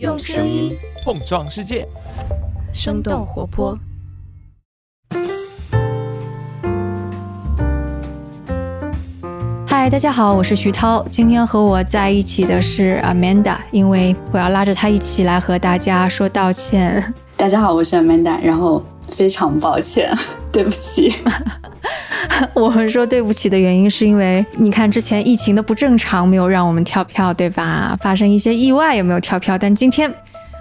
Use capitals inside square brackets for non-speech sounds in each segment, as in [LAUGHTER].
用声音碰撞世界，生动活泼。嗨，大家好，我是徐涛。今天和我在一起的是 Amanda，因为我要拉着她一起来和大家说道歉。大家好，我是 Amanda，然后非常抱歉，对不起。[LAUGHS] [LAUGHS] 我们说对不起的原因是因为你看之前疫情的不正常没有让我们跳票，对吧？发生一些意外也没有跳票，但今天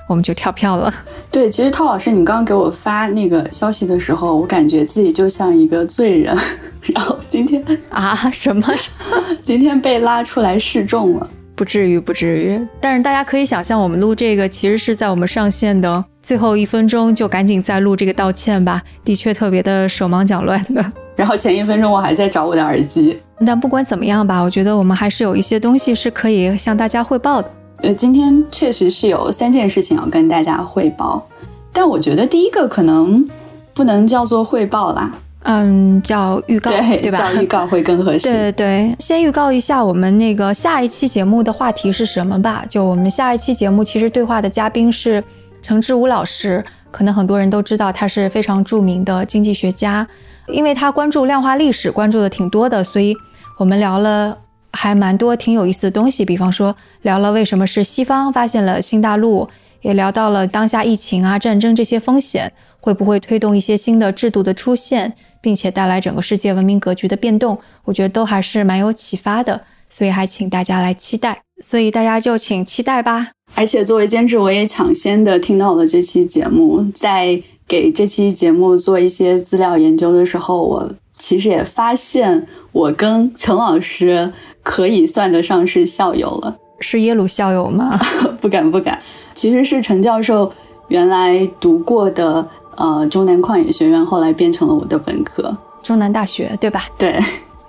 我们就跳票了。对，其实涛老师，你刚刚给我发那个消息的时候，我感觉自己就像一个罪人，[LAUGHS] 然后今天啊什么？[LAUGHS] 今天被拉出来示众了？不至于，不至于。但是大家可以想象，我们录这个其实是在我们上线的最后一分钟就赶紧再录这个道歉吧，的确特别的手忙脚乱的。然后前一分钟我还在找我的耳机。但不管怎么样吧，我觉得我们还是有一些东西是可以向大家汇报的。呃，今天确实是有三件事情要跟大家汇报，但我觉得第一个可能不能叫做汇报啦，嗯，叫预告，对吧？[LAUGHS] 叫预告会更合适。对对对，先预告一下我们那个下一期节目的话题是什么吧。就我们下一期节目，其实对话的嘉宾是程志武老师，可能很多人都知道他是非常著名的经济学家，因为他关注量化历史，关注的挺多的，所以我们聊了。还蛮多挺有意思的东西，比方说聊了为什么是西方发现了新大陆，也聊到了当下疫情啊、战争这些风险会不会推动一些新的制度的出现，并且带来整个世界文明格局的变动，我觉得都还是蛮有启发的，所以还请大家来期待，所以大家就请期待吧。而且作为监制，我也抢先的听到了这期节目，在给这期节目做一些资料研究的时候，我其实也发现我跟陈老师。可以算得上是校友了，是耶鲁校友吗？[LAUGHS] 不敢不敢，其实是陈教授原来读过的，呃，中南矿业学院，后来变成了我的本科，中南大学，对吧？对，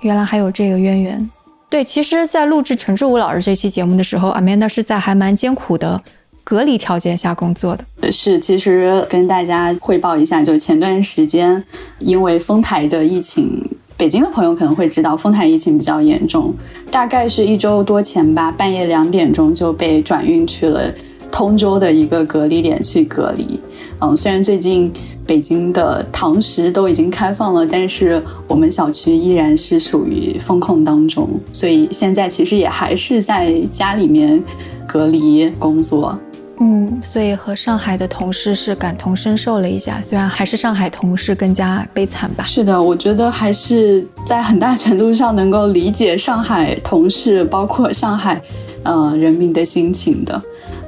原来还有这个渊源。对，其实，在录制陈志武老师这期节目的时候，Amanda 是在还蛮艰苦的隔离条件下工作的。是，其实跟大家汇报一下，就前段时间因为丰台的疫情。北京的朋友可能会知道，丰台疫情比较严重，大概是一周多前吧，半夜两点钟就被转运去了通州的一个隔离点去隔离。嗯，虽然最近北京的堂食都已经开放了，但是我们小区依然是属于封控当中，所以现在其实也还是在家里面隔离工作。嗯，所以和上海的同事是感同身受了一下，虽然还是上海同事更加悲惨吧。是的，我觉得还是在很大程度上能够理解上海同事，包括上海，呃，人民的心情的。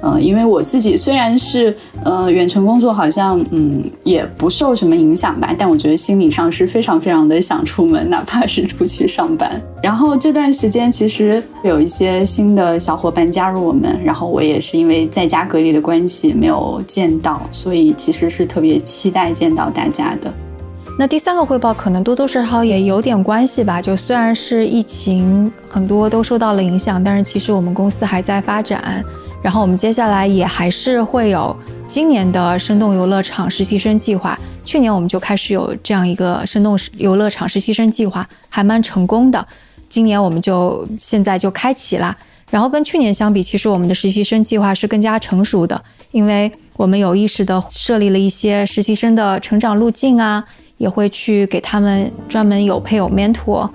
嗯，因为我自己虽然是呃远程工作，好像嗯也不受什么影响吧，但我觉得心理上是非常非常的想出门，哪怕是出去上班。然后这段时间其实有一些新的小伙伴加入我们，然后我也是因为在家隔离的关系没有见到，所以其实是特别期待见到大家的。那第三个汇报可能多多少少也有点关系吧，就虽然是疫情很多都受到了影响，但是其实我们公司还在发展。然后我们接下来也还是会有今年的生动游乐场实习生计划。去年我们就开始有这样一个生动游乐场实习生计划，还蛮成功的。今年我们就现在就开启了。然后跟去年相比，其实我们的实习生计划是更加成熟的，因为我们有意识的设立了一些实习生的成长路径啊，也会去给他们专门有配有 mentor。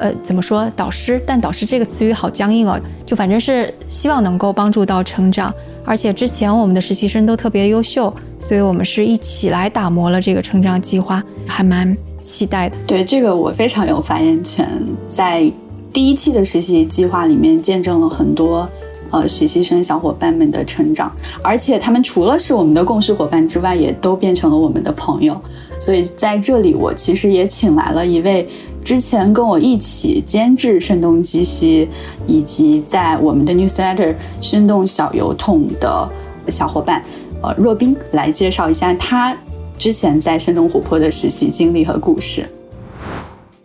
呃，怎么说导师？但导师这个词语好僵硬哦，就反正是希望能够帮助到成长。而且之前我们的实习生都特别优秀，所以我们是一起来打磨了这个成长计划，还蛮期待的。对这个我非常有发言权，在第一期的实习计划里面见证了很多呃实习生小伙伴们的成长，而且他们除了是我们的共事伙伴之外，也都变成了我们的朋友。所以在这里，我其实也请来了一位。之前跟我一起监制《声东击西》，以及在我们的 newsletter《声动小油桶》的小伙伴，呃，若冰来介绍一下他之前在生动活泼的实习经历和故事。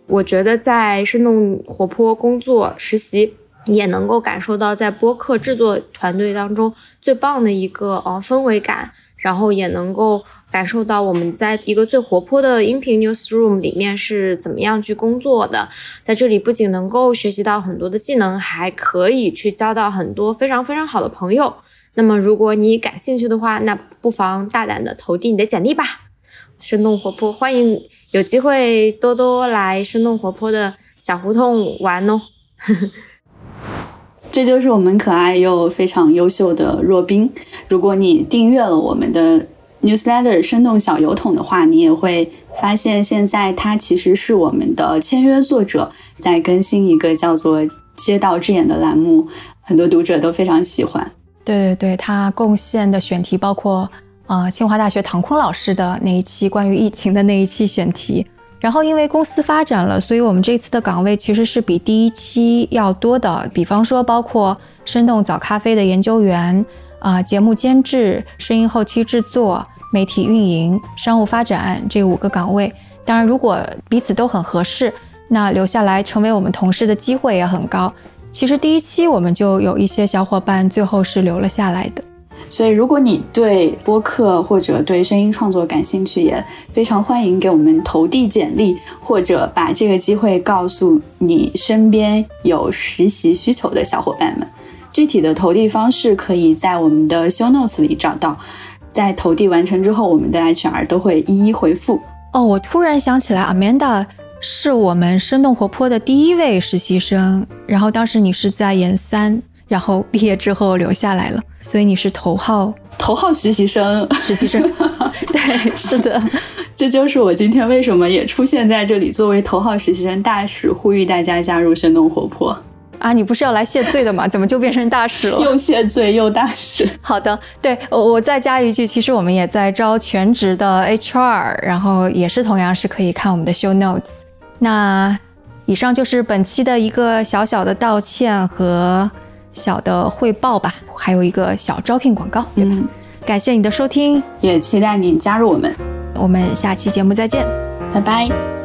我觉得在生动活泼工作实习，也能够感受到在播客制作团队当中最棒的一个呃氛围感。然后也能够感受到我们在一个最活泼的音频 newsroom 里面是怎么样去工作的。在这里不仅能够学习到很多的技能，还可以去交到很多非常非常好的朋友。那么如果你感兴趣的话，那不妨大胆的投递你的简历吧。生动活泼，欢迎有机会多多来生动活泼的小胡同玩哦。呵呵这就是我们可爱又非常优秀的若冰。如果你订阅了我们的 newsletter 生动小油桶的话，你也会发现现在他其实是我们的签约作者，在更新一个叫做《街道之眼》的栏目，很多读者都非常喜欢。对对对，他贡献的选题包括。啊，清华大学唐坤老师的那一期关于疫情的那一期选题，然后因为公司发展了，所以我们这次的岗位其实是比第一期要多的。比方说，包括生动早咖啡的研究员，啊，节目监制、声音后期制作、媒体运营、商务发展这五个岗位。当然，如果彼此都很合适，那留下来成为我们同事的机会也很高。其实第一期我们就有一些小伙伴最后是留了下来的。所以，如果你对播客或者对声音创作感兴趣，也非常欢迎给我们投递简历，或者把这个机会告诉你身边有实习需求的小伙伴们。具体的投递方式可以在我们的 show notes 里找到。在投递完成之后，我们的 HR 都会一一回复。哦，我突然想起来，Amanda 是我们生动活泼的第一位实习生，然后当时你是在研三。然后毕业之后留下来了，所以你是头号头号实习生，实习生，[LAUGHS] 对，是的，这就是我今天为什么也出现在这里，作为头号实习生大使，呼吁大家加入生动活泼啊！你不是要来谢罪的吗？[LAUGHS] 怎么就变成大使了？又谢罪又大使。好的，对我我再加一句，其实我们也在招全职的 HR，然后也是同样是可以看我们的 show notes。那以上就是本期的一个小小的道歉和。小的汇报吧，还有一个小招聘广告，对吧？感谢你的收听，也期待你加入我们。我们下期节目再见，拜拜。